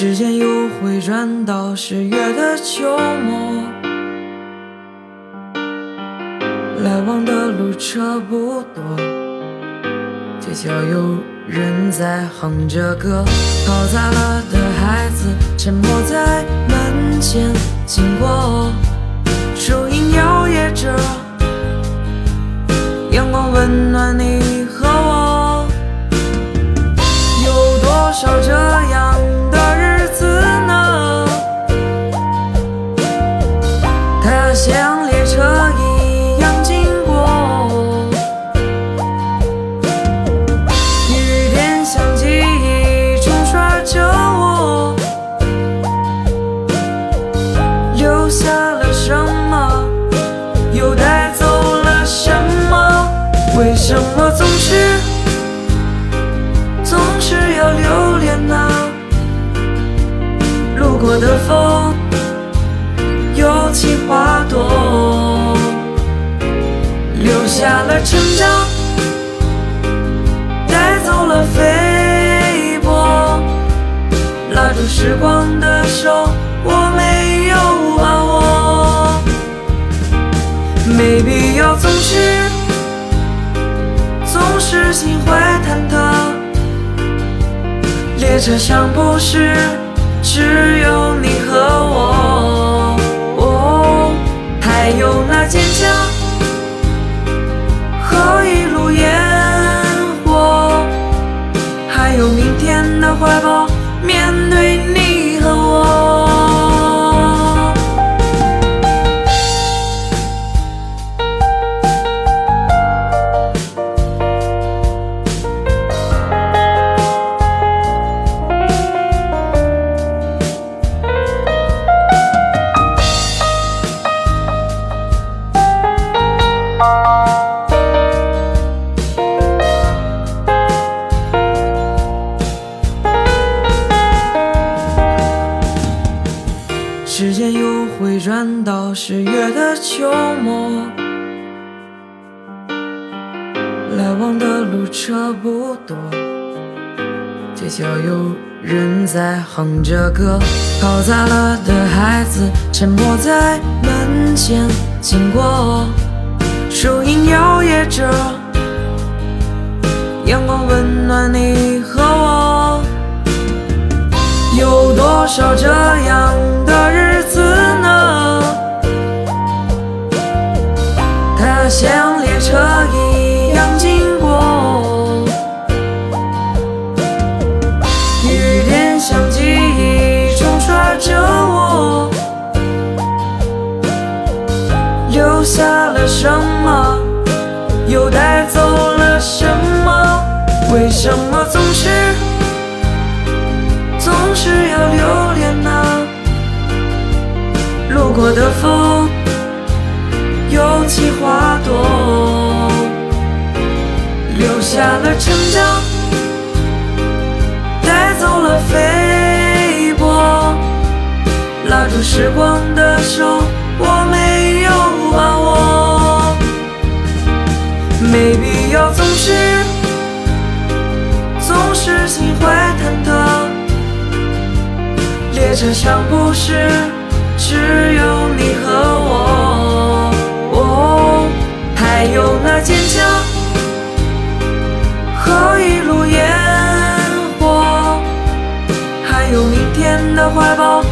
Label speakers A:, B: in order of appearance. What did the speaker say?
A: 时间又回转到十月的秋末，来往的路车不多，街角有人在哼着歌，嘈杂了的孩子沉默在门前经过，树影摇曳着，阳光温暖你像列车一样经过，雨点像记忆冲刷着我，留下了什么，又带走了什么？为什么总是总是要留恋呢？路过的风，有起花朵，留下了成长，带走了飞波。拉住时光的手，我没有把握，没必要总是总是心怀忐忑。列车上不是只有你和我，坚强和一路烟火，还有明天的怀抱，时间又回转到十月的秋末，来往的路车不多，街角有人在哼着歌，嘈杂了的孩子沉默在门前经过，树影摇曳着，阳光温暖你和我。有多少这样的日又带走了什么？为什么总是？总是要留恋呢。路过的风，有起花朵，留下了成长，带走了飞波。拉住时光的手，要总是总是心怀忐忑。列车上不是只有你和我，哦，还有那坚强和一路烟火，还有明天的怀抱，